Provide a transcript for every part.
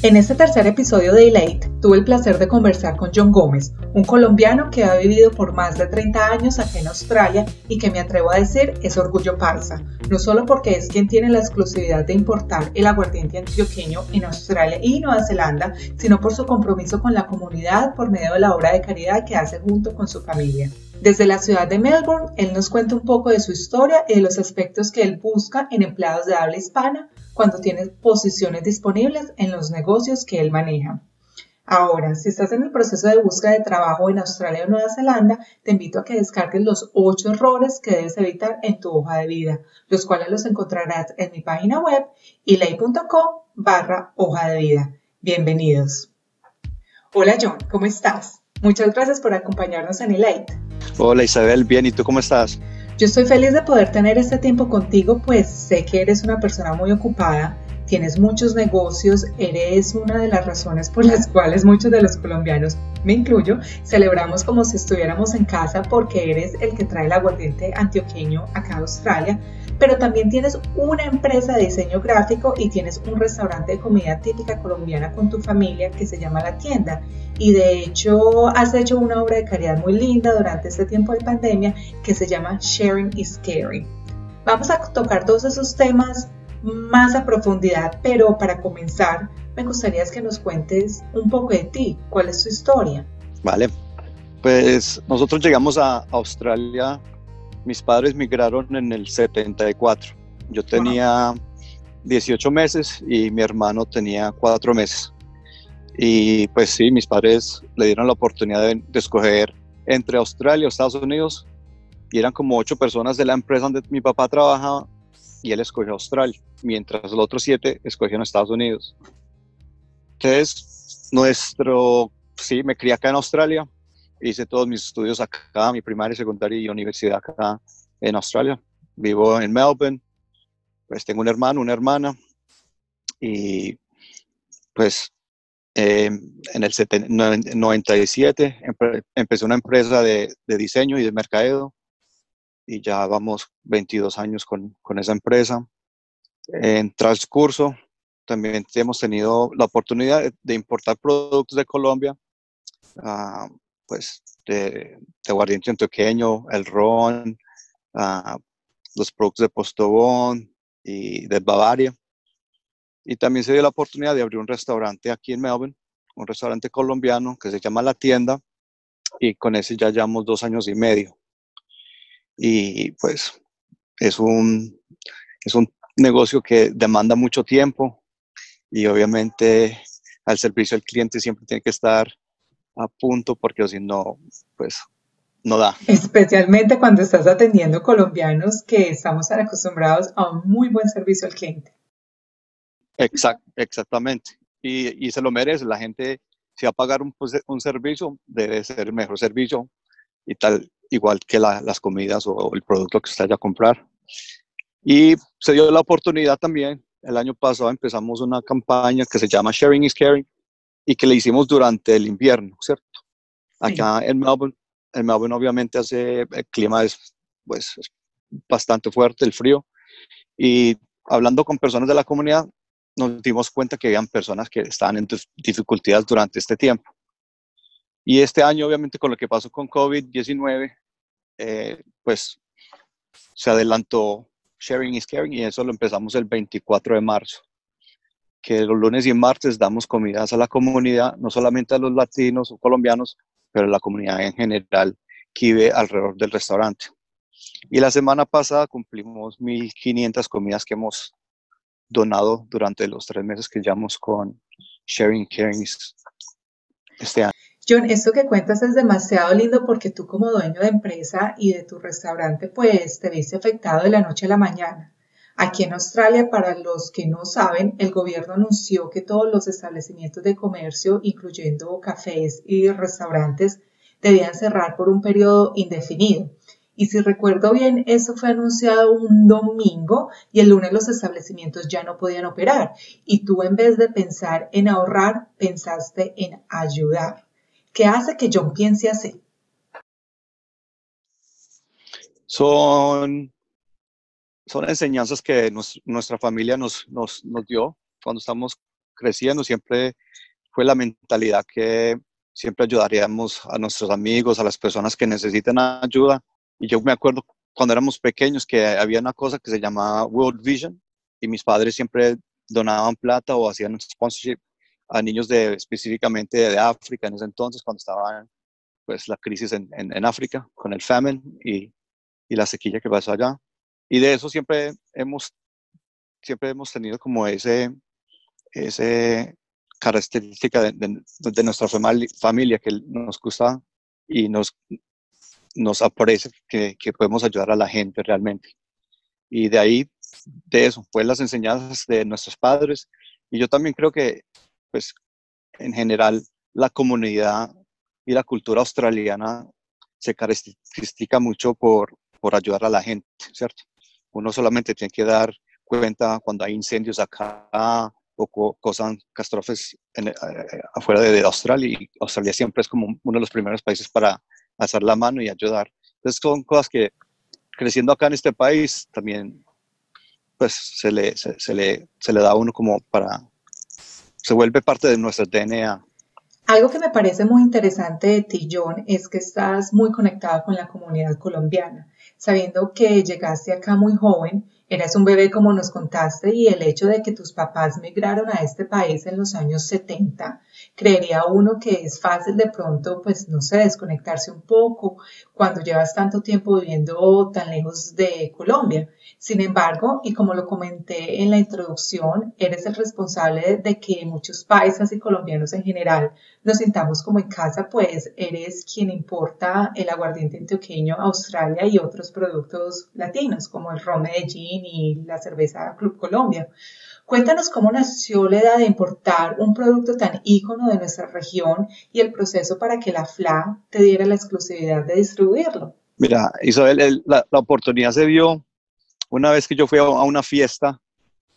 En este tercer episodio de Elate tuve el placer de conversar con John Gómez, un colombiano que ha vivido por más de 30 años aquí en Australia y que me atrevo a decir es orgullo paisa, no solo porque es quien tiene la exclusividad de importar el aguardiente antioqueño en Australia y Nueva Zelanda, sino por su compromiso con la comunidad por medio de la obra de caridad que hace junto con su familia. Desde la ciudad de Melbourne, él nos cuenta un poco de su historia y de los aspectos que él busca en empleados de habla hispana cuando tienes posiciones disponibles en los negocios que él maneja. Ahora, si estás en el proceso de búsqueda de trabajo en Australia o Nueva Zelanda, te invito a que descargues los 8 errores que debes evitar en tu hoja de vida, los cuales los encontrarás en mi página web ilay.com barra hoja de vida. Bienvenidos. Hola John, ¿cómo estás? Muchas gracias por acompañarnos en Elite. Hola Isabel, bien, ¿y tú cómo estás? Yo estoy feliz de poder tener este tiempo contigo, pues sé que eres una persona muy ocupada, tienes muchos negocios, eres una de las razones por las cuales muchos de los colombianos, me incluyo, celebramos como si estuviéramos en casa porque eres el que trae el aguardiente antioqueño acá a Australia, pero también tienes una empresa de diseño gráfico y tienes un restaurante de comida típica colombiana con tu familia que se llama La Tienda. Y de hecho has hecho una obra de caridad muy linda durante este tiempo de pandemia que se llama Sharing is Caring. Vamos a tocar todos esos temas más a profundidad, pero para comenzar me gustaría que nos cuentes un poco de ti, cuál es tu historia. Vale, pues nosotros llegamos a Australia mis padres migraron en el 74. Yo tenía 18 meses y mi hermano tenía 4 meses. Y pues sí, mis padres le dieron la oportunidad de, escoger entre Australia o Estados Unidos. Y eran como 8 personas de la empresa donde mi papá trabajaba y él escogió Australia, mientras los otros 7 escogieron Estados Unidos. Entonces, nuestro, sí, me crié acá en Australia, hice todos mis estudios acá, mi primaria, secundaria y universidad acá en Australia. Vivo en Melbourne, pues tengo un hermano, una hermana y pues em, en el 97 empecé una empresa de, diseño y de mercadeo y ya vamos 22 años con, esa empresa. En transcurso también hemos tenido la oportunidad de, importar productos de Colombia. Ah, pues de, de aguardiente antioqueño, el ron, ah, los productos de Postobón y de Bavaria. Y también se dio la oportunidad de abrir un restaurante aquí en Melbourne, un restaurante colombiano que se llama La Tienda, y con ese ya llevamos dos años y medio. Y pues es un, es un negocio que demanda mucho tiempo y obviamente al servicio al cliente siempre tiene que estar a punto porque si no, pues no da. Especialmente cuando estás atendiendo colombianos que estamos acostumbrados a un muy buen servicio al cliente. Exact, exactamente. Y, y, se lo merece. La gente, si va a pagar un, pues, un servicio, debe ser el mejor servicio y tal, igual que las comidas o, el producto que usted haya a comprar. Y se dio la oportunidad también. El año pasado empezamos una campaña que se llama Sharing is Caring, y que le hicimos durante el invierno, ¿cierto? Acá en Melbourne, en Melbourne obviamente hace, el clima es pues bastante fuerte, el frío, y hablando con personas de la comunidad, nos dimos cuenta que habían personas que estaban en dificultades durante este tiempo. Y este año, obviamente, con lo que pasó con COVID-19, eh, pues se adelantó Sharing is Caring y eso lo empezamos el 24 de marzo que los lunes y martes damos comidas a la comunidad, no solamente a los latinos o colombianos, pero a la comunidad en general que vive alrededor del restaurante. Y la semana pasada cumplimos 1.500 comidas que hemos donado durante los tres meses que llevamos con Sharing Caring este año. John, esto que cuentas es demasiado lindo porque tú como dueño de empresa y de tu restaurante, pues te viste afectado de la noche a la mañana. Aquí en Australia, para los que no saben, el gobierno anunció que todos los establecimientos de comercio, incluyendo cafés y restaurantes, debían cerrar por un periodo indefinido. Y si recuerdo bien, eso fue anunciado un domingo y el lunes los establecimientos ya no podían operar. Y tú en vez de pensar en ahorrar, pensaste en ayudar. ¿Qué hace que John piense así? Son, son enseñanzas que nuestra familia nos, nos, nos dio cuando estamos creciendo. Siempre fue la mentalidad que siempre ayudaríamos a nuestros amigos, a las personas que necesitan ayuda y yo me acuerdo cuando éramos pequeños que había una cosa que se llamaba World Vision y mis padres siempre donaban plata o hacían sponsorship a niños de específicamente de África en ese entonces cuando estaba pues la crisis en, en, África con el famine y, y, la sequía que pasó allá y de eso siempre hemos siempre hemos tenido como ese ese característica de, de, de nuestra familia que nos gusta y nos nos aparece que, que, podemos ayudar a la gente realmente. Y de ahí, de eso, fue las enseñanzas de nuestros padres. Y yo también creo que, pues, en general, la comunidad y la cultura australiana se caracteriza mucho por, por ayudar a la gente, ¿cierto? Uno solamente tiene que dar cuenta cuando hay incendios acá o cosas, catástrofes eh, afuera de, Australia. Y Australia siempre es como uno de los primeros países para hacer la mano y ayudar. Entonces son cosas que creciendo acá en este país también pues se le, se, le, se le da a uno como para, se vuelve parte de nuestro DNA. Algo que me parece muy interesante de ti, John, es que estás muy conectado con la comunidad colombiana, sabiendo que llegaste acá muy joven Eres un bebé como nos contaste y el hecho de que tus papás migraron a este país en los años 70, creería uno que es fácil de pronto, pues no sé, desconectarse un poco cuando llevas tanto tiempo viviendo tan lejos de Colombia. Sin embargo, y como lo comenté en la introducción, eres el responsable de que muchos paisas y colombianos en general nos sintamos como en casa, pues eres quien importa el aguardiente antioqueño a Australia y otros productos latinos como el ron Medellín y la cerveza Club Colombia. Cuéntanos cómo nació la idea de importar un producto tan ícono de nuestra región y el proceso para que la FLA te diera la exclusividad de distribuirlo. Mira, Isabel, la, oportunidad se dio una vez que yo fui a una fiesta,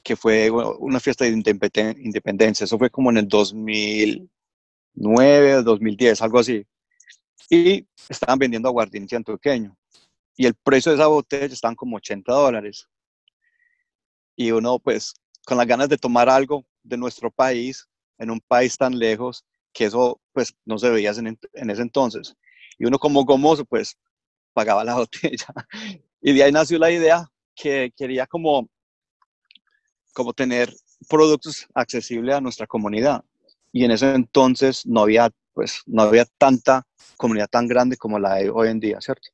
que fue una fiesta de independencia, eso fue como en el 2009, 2010, algo así. Y estaban vendiendo aguardiente antioqueño. Y el precio de esa botella estaban como 80 dólares. Y uno, pues, con las ganas de tomar algo de nuestro país, en un país tan lejos, que eso, pues, no se veía en, en ese entonces. Y uno como gomoso, pues, pagaba la botella. Y de ahí nació la idea que quería como, como tener productos accesibles a nuestra comunidad. Y en ese entonces no había, pues, no había tanta comunidad tan grande como la hay hoy en día, ¿cierto?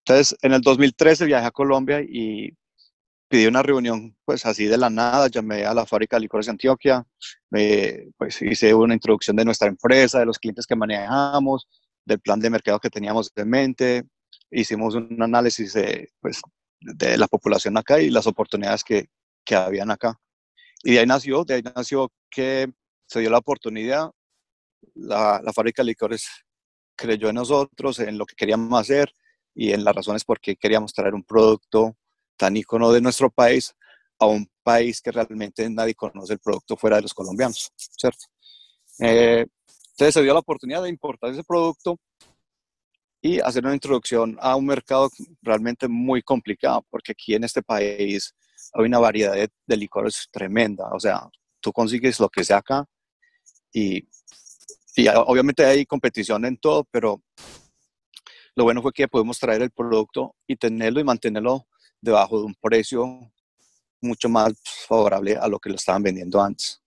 Entonces, en el 2013 viajé a Colombia y pedí una reunión, pues así de la nada, llamé a la fábrica de licores de Antioquia, me, pues hice una introducción de nuestra empresa, de los clientes que manejamos, del plan de mercado que teníamos en mente, hicimos un análisis de, pues, de la población acá y las oportunidades que, que habían acá. Y de ahí nació, de ahí nació que se dio la oportunidad, la, la fábrica de licores creyó en nosotros, en lo que queríamos hacer y en las razones por qué queríamos traer un producto tan ícono de nuestro país a un país que realmente nadie conoce el producto fuera de los colombianos, ¿cierto? Eh, entonces se dio la oportunidad de importar ese producto y hacer una introducción a un mercado realmente muy complicado, porque aquí en este país hay una variedad de, licores tremenda. O sea, tú consigues lo que sea acá y, y obviamente hay competición en todo, pero lo bueno fue que podemos traer el producto y tenerlo y mantenerlo debajo de un precio mucho más favorable a lo que lo estaban vendiendo antes.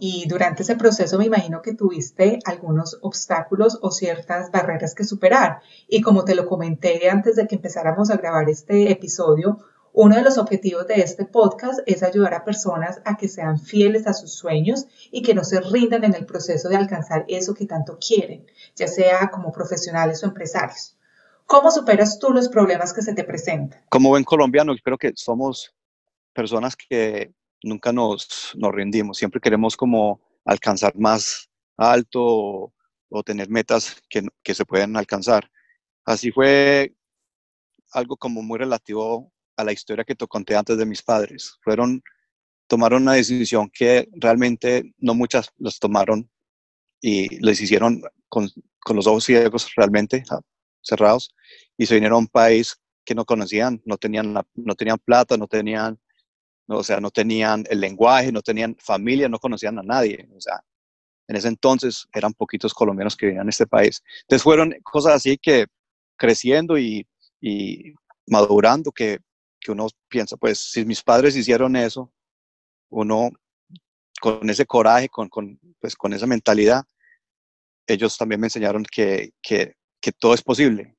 Y durante ese proceso me imagino que tuviste algunos obstáculos o ciertas barreras que superar. Y como te lo comenté antes de que empezáramos a grabar este episodio, Uno de los objetivos de este podcast es ayudar a personas a que sean fieles a sus sueños y que no se rindan en el proceso de alcanzar eso que tanto quieren, ya sea como profesionales o empresarios. ¿Cómo superas tú los problemas que se te presentan? Como buen colombiano, creo que somos personas que nunca nos, nos rendimos, siempre queremos como alcanzar más alto o, o tener metas que, que se pueden alcanzar. Así fue algo como muy relativo a la historia que te conté antes de mis padres. Fueron, tomaron una decisión que realmente no muchas los tomaron y les hicieron con, con los ojos ciegos realmente cerrados y se vinieron a un país que no conocían, no tenían, no tenían plata, no tenían, o sea, no tenían el lenguaje, no tenían familia, no conocían a nadie. O sea, en ese entonces eran poquitos colombianos que vivían en este país. Entonces fueron cosas así que creciendo y, y madurando que que uno piensa, pues si mis padres hicieron eso, uno con ese coraje, con, con, pues, con esa mentalidad, ellos también me enseñaron que, que, que todo es posible,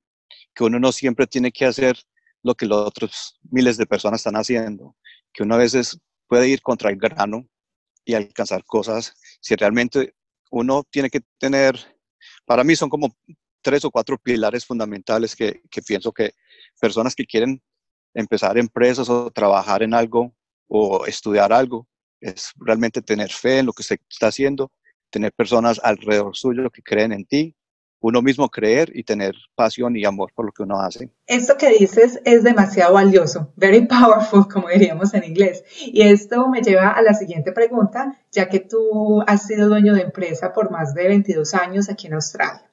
que uno no siempre tiene que hacer lo que los otros miles de personas están haciendo, que uno a veces puede ir contra el grano y alcanzar cosas si realmente uno tiene que tener, para mí son como tres o cuatro pilares fundamentales que, que pienso que personas que quieren empezar empresas o trabajar en algo o estudiar algo, es realmente tener fe en lo que se está haciendo, tener personas alrededor suyo que creen en ti, uno mismo creer y tener pasión y amor por lo que uno hace. Esto que dices es demasiado valioso, very powerful, como diríamos en inglés. Y esto me lleva a la siguiente pregunta, ya que tú has sido dueño de empresa por más de 22 años aquí en Australia.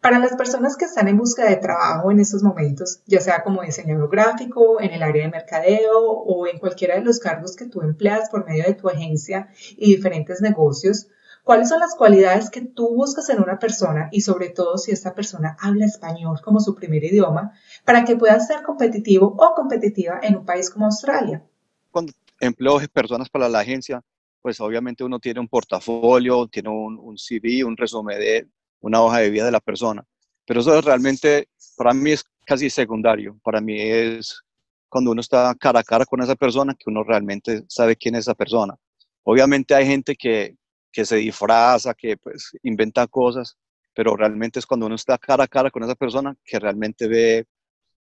Para las personas que están en busca de trabajo en estos momentos, ya sea como diseñador gráfico, en el área de mercadeo o en cualquiera de los cargos que tú empleas por medio de tu agencia y diferentes negocios, ¿cuáles son las cualidades que tú buscas en una persona y sobre todo si esta persona habla español como su primer idioma para que pueda ser competitivo o competitiva en un país como Australia? Cuando empleo personas para la agencia, pues obviamente uno tiene un portafolio, tiene un, un CV, un resumen de, una hoja de vida de la persona. Pero eso realmente, para mí es casi secundario. Para mí es cuando uno está cara a cara con esa persona que uno realmente sabe quién es esa persona. Obviamente hay gente que, que se disfraza, que pues inventa cosas, pero realmente es cuando uno está cara a cara con esa persona que realmente ve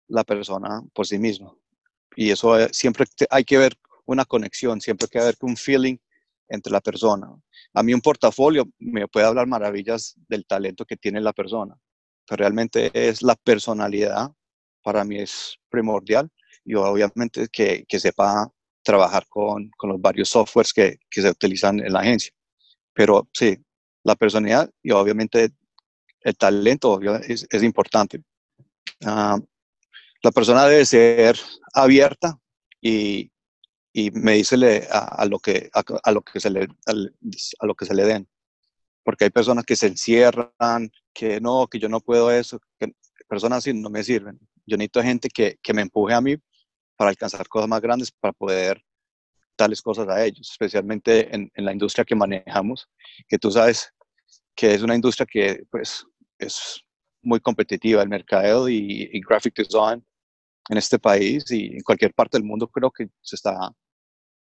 la persona por sí mismo. Y eso eh, siempre hay que ver una conexión, siempre hay que ver un feeling entre la persona. A mí un portafolio me puede hablar maravillas del talento que tiene la persona, pero realmente es la personalidad, para mí es primordial y obviamente que, que sepa trabajar con, con, los varios softwares que, que, se utilizan en la agencia. Pero sí, la personalidad y obviamente el talento es, es importante. Uh, la persona debe ser abierta y, y me dice a, lo que, a, lo que se le, a, lo que se le den. Porque hay personas que se encierran, que no, que yo no puedo eso, que personas así no me sirven. Yo necesito gente que, que me empuje a mí para alcanzar cosas más grandes, para poder darles cosas a ellos, especialmente en, en, la industria que manejamos, que tú sabes que es una industria que pues es muy competitiva, el mercadeo y, y graphic design en este país y en cualquier parte del mundo creo que se está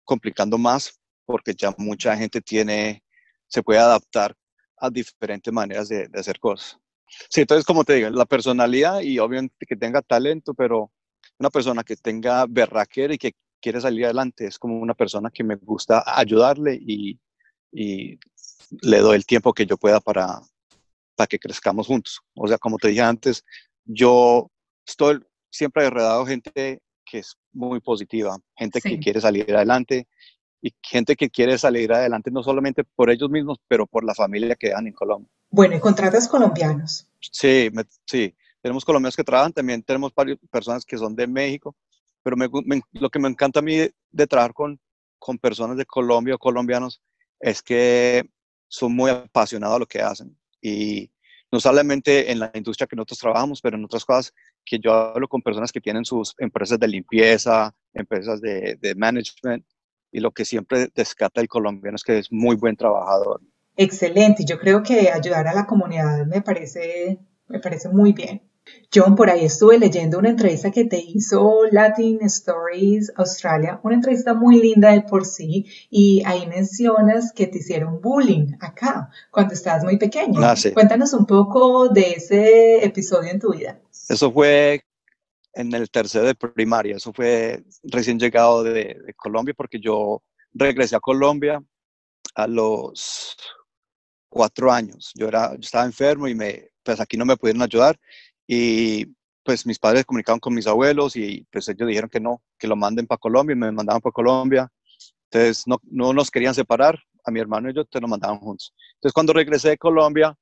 complicando más porque ya mucha gente tiene, se puede adaptar a diferentes maneras de, hacer cosas. Sí, entonces como te digo, la personalidad y obviamente que tenga talento, pero una persona que tenga berraquera y que quiere salir adelante es como una persona que me gusta ayudarle y, y le doy el tiempo que yo pueda para, para que crezcamos juntos. O sea, como te dije antes, yo estoy siempre enredado gente que es muy positiva, gente que quiere salir adelante y gente que quiere salir adelante no solamente por ellos mismos, pero por la familia que dan en Colombia. Bueno, ¿y contratas colombianos? Sí, sí, tenemos colombianos que trabajan, también tenemos varias personas que son de México, pero lo que me encanta a mí de, trabajar con, con personas de Colombia o colombianos es que son muy apasionados a lo que hacen y no solamente en la industria que nosotros trabajamos, pero en otras cosas que yo hablo con personas que tienen sus empresas de limpieza, empresas de, de management, y lo que siempre descata el colombiano es que es muy buen trabajador. Excelente, yo creo que ayudar a la comunidad me parece, me parece muy bien. John, por ahí estuve leyendo una entrevista que te hizo Latin Stories Australia, una entrevista muy linda de por sí, y ahí mencionas que te hicieron bullying acá cuando estabas muy pequeño. Ah, sí. Cuéntanos un poco de ese episodio en tu vida. Eso fue en el tercero de primaria, eso fue recién llegado de, de Colombia porque yo regresé a Colombia a los cuatro años. Yo, era, yo estaba enfermo y me, pues aquí no me pudieron ayudar y pues mis padres comunicaron con mis abuelos y pues ellos dijeron que no, que lo manden para Colombia y me mandaban para Colombia. Entonces no, no nos querían separar, a mi hermano y yo te lo mandaban juntos. Entonces cuando regresé de Colombia,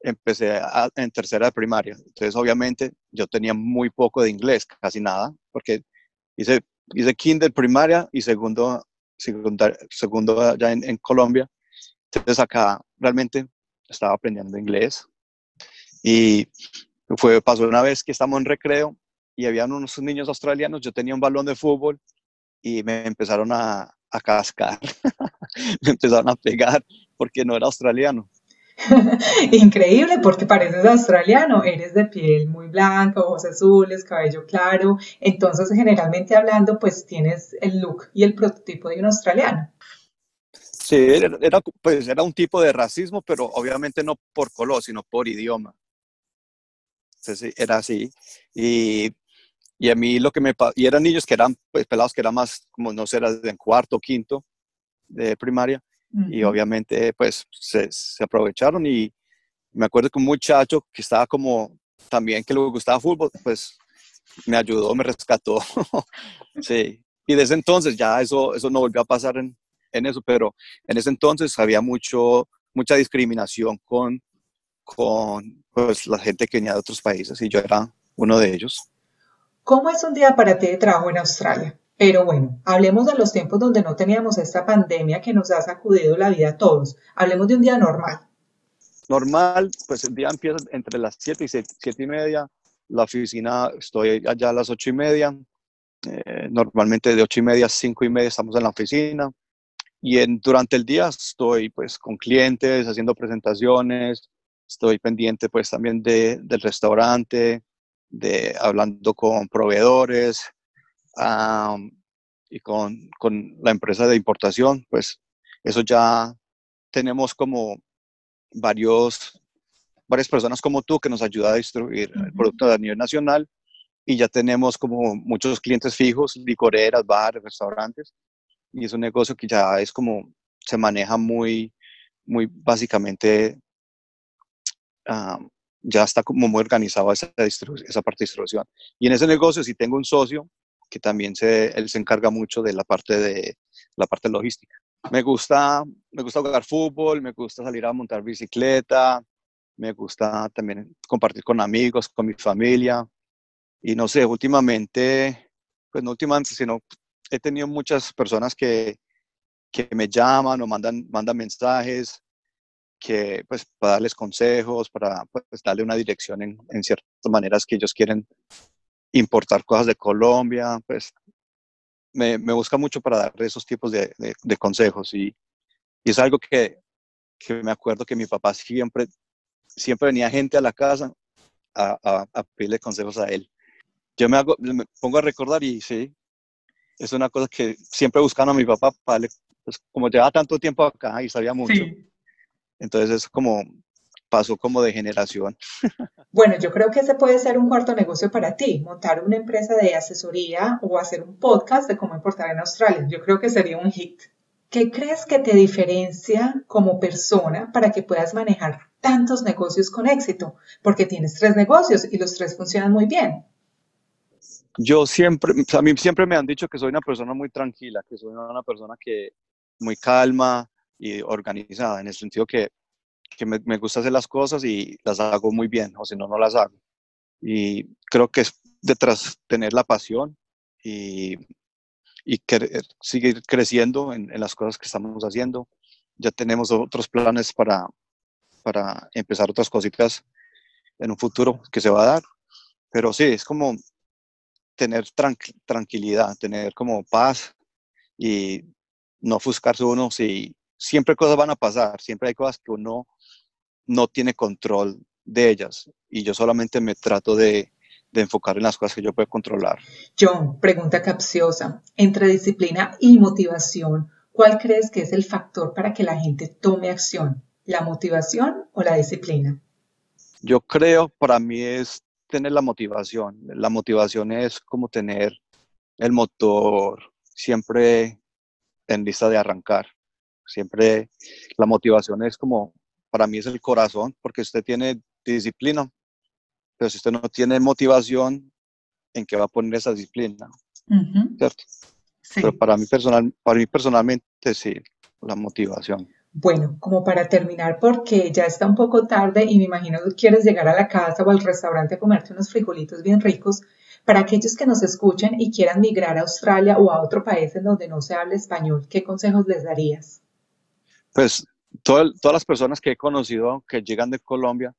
empecé en tercera de primaria. Entonces obviamente yo tenía muy poco de inglés, casi nada, porque hice, hice kinder primaria y segundo, segundo, segundo allá en, en Colombia. Entonces acá realmente estaba aprendiendo inglés y fue, pasó una vez que estamos en recreo y habían unos niños australianos, yo tenía un balón de fútbol y me empezaron a, a cascar, me empezaron a pegar porque no era australiano. Increíble porque pareces australiano, eres de piel muy blanca, ojos azules, cabello claro, entonces generalmente hablando pues tienes el look y el prototipo de un australiano. Sí, era, pues, era un tipo de racismo, pero obviamente no por color, sino por idioma. Entonces, era así. Y, y, a mí lo que me... Y eran niños que eran pues, pelados que eran más, como no sé, en cuarto, quinto de primaria. Y obviamente, pues, se, se, aprovecharon. Y me acuerdo que un muchacho que estaba como también que le gustaba fútbol, pues, me ayudó, me rescató. sí. Y desde entonces ya eso, eso no volvió a pasar en, en eso, pero en ese entonces había mucho, mucha discriminación con, con pues, la gente que venía de otros países y yo era uno de ellos. ¿Cómo es un día para ti de trabajo en Australia? Pero bueno, hablemos de los tiempos donde no teníamos esta pandemia que nos ha sacudido la vida a todos. Hablemos de un día normal. Normal, pues el día empieza entre las 7 y 7, y media. La oficina, estoy allá a las 8 y media. Eh, normalmente de 8 y media a 5 y media estamos en la oficina. Y en, durante el día estoy pues con clientes, haciendo presentaciones, estoy pendiente pues también de, del restaurante, de hablando con proveedores y con, con, la empresa de importación, pues eso ya tenemos como varios, varias personas como tú que nos ayuda a distribuir el producto a nivel nacional y ya tenemos como muchos clientes fijos, licoreras, bares, restaurantes y es un negocio que ya es como, se maneja muy, muy básicamente, uh, ya está como muy organizado esa, esa parte de distribución. Y en ese negocio sí tengo un socio que también se, él se encarga mucho de la parte de la parte logística. Me gusta, me gusta jugar fútbol, me gusta salir a montar bicicleta, me gusta también compartir con amigos, con mi familia. Y no sé, últimamente, pues no últimamente, sino he tenido muchas personas que, que me llaman o mandan, mandan mensajes que pues para darles consejos, para pues, darle una dirección en, en, ciertas maneras que ellos quieren importar cosas de Colombia, pues me, me busca mucho para dar esos tipos de, de, consejos y, y, es algo que, que, me acuerdo que mi papá siempre, siempre venía gente a la casa a, a, pedirle consejos a él. Yo me, hago, me pongo a recordar y sí, es una cosa que siempre buscando a mi papá, para, pues como llevaba tanto tiempo acá y sabía mucho. Entonces es como pasó como de generación. Bueno, yo creo que ese puede ser un cuarto negocio para ti, montar una empresa de asesoría o hacer un podcast de cómo importar en Australia. Yo creo que sería un hit. ¿Qué crees que te diferencia como persona para que puedas manejar tantos negocios con éxito? Porque tienes tres negocios y los tres funcionan muy bien yo siempre, a mí siempre me han dicho que soy una persona muy tranquila, que soy una persona que muy calma y organizada, en el sentido que, que me, me, gusta hacer las cosas y las hago muy bien, o si no, no las hago. Y creo que es detrás tener la pasión y, y querer, seguir creciendo en, en, las cosas que estamos haciendo. Ya tenemos otros planes para, para empezar otras cositas en un futuro que se va a dar. Pero sí, es como tener tranquilidad, tener como paz y no ofuscarse uno si siempre cosas van a pasar, siempre hay cosas que uno no tiene control de ellas y yo solamente me trato de, de enfocar en las cosas que yo puedo controlar. John, pregunta capciosa. Entre disciplina y motivación, ¿cuál crees que es el factor para que la gente tome acción? ¿La motivación o la disciplina? Yo creo, para mí es tener la motivación. La motivación es como tener el motor siempre en lista de arrancar. Siempre la motivación es como, para mí es el corazón, porque usted tiene disciplina, pero si usted no tiene motivación, ¿en qué va a poner esa disciplina? ¿Cierto? Pero para mí, personal, para mí personalmente sí, la motivación. Bueno, como para terminar, porque ya está un poco tarde y me imagino que quieres llegar a la casa o al restaurante a comerte unos frijolitos bien ricos, para aquellos que nos escuchen y quieran migrar a Australia o a otro país en donde no se hable español, ¿qué consejos les darías? Pues todas las personas que he conocido que llegan de Colombia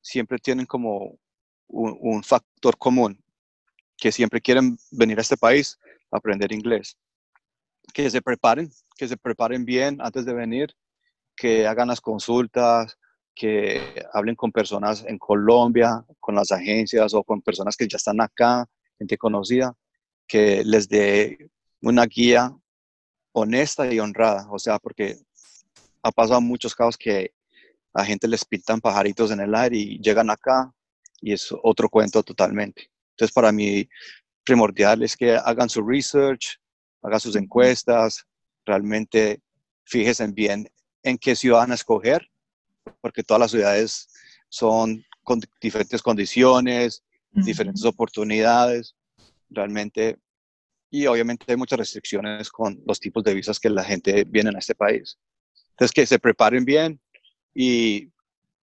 siempre tienen como un, factor común, que siempre quieren venir a este país a aprender inglés. Que se preparen, que se preparen bien antes de venir, que hagan las consultas, que hablen con personas en Colombia, con las agencias o con personas que ya están acá, gente conocida, que les dé una guía honesta y honrada. O sea, porque ha pasado muchos casos que a gente les pintan pajaritos en el aire y llegan acá y es otro cuento totalmente. Entonces, para mí, primordial es que hagan su research, hagan sus encuestas, realmente fíjense bien en qué ciudad van a escoger, porque todas las ciudades son con diferentes condiciones, diferentes oportunidades, realmente. Y obviamente hay muchas restricciones con los tipos de visas que la gente viene a este país. Entonces, que se preparen bien y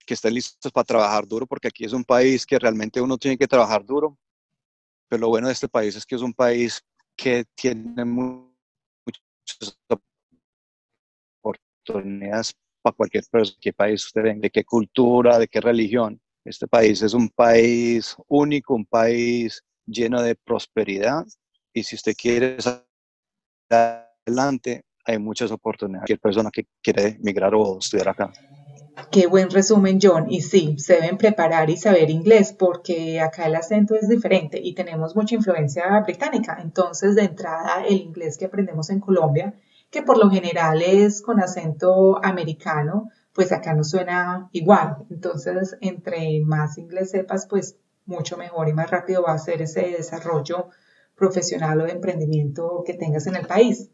que estén listos para trabajar duro, porque aquí es un país que realmente uno tiene que trabajar duro. Pero lo bueno de este país es que es un país que tiene muchas oportunidades para cualquier qué país de qué cultura, de qué religión. Este país es un país único, un país lleno de prosperidad y si usted quiere salir adelante, hay muchas oportunidades. Cualquier persona que quiere migrar o estudiar acá. Qué buen resumen, John. Y sí, se deben preparar y saber inglés porque acá el acento es diferente y tenemos mucha influencia británica. Entonces, de entrada, el inglés que aprendemos en Colombia, que por lo general es con acento americano, pues acá no suena igual. Entonces, entre más inglés sepas, pues mucho mejor y más rápido va a ser ese desarrollo profesional o de emprendimiento que tengas en el país.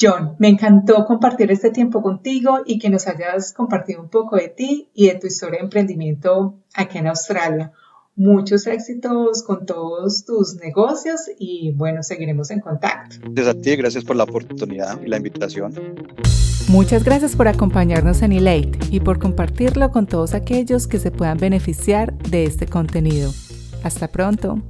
John, me encantó compartir este tiempo contigo y que nos hayas compartido un poco de ti y de tu historia de emprendimiento aquí en Australia. Muchos éxitos con todos tus negocios y bueno, seguiremos en contacto. Gracias a ti, gracias por la oportunidad y la invitación. Muchas gracias por acompañarnos en Elate y por compartirlo con todos aquellos que se puedan beneficiar de este contenido. Hasta pronto.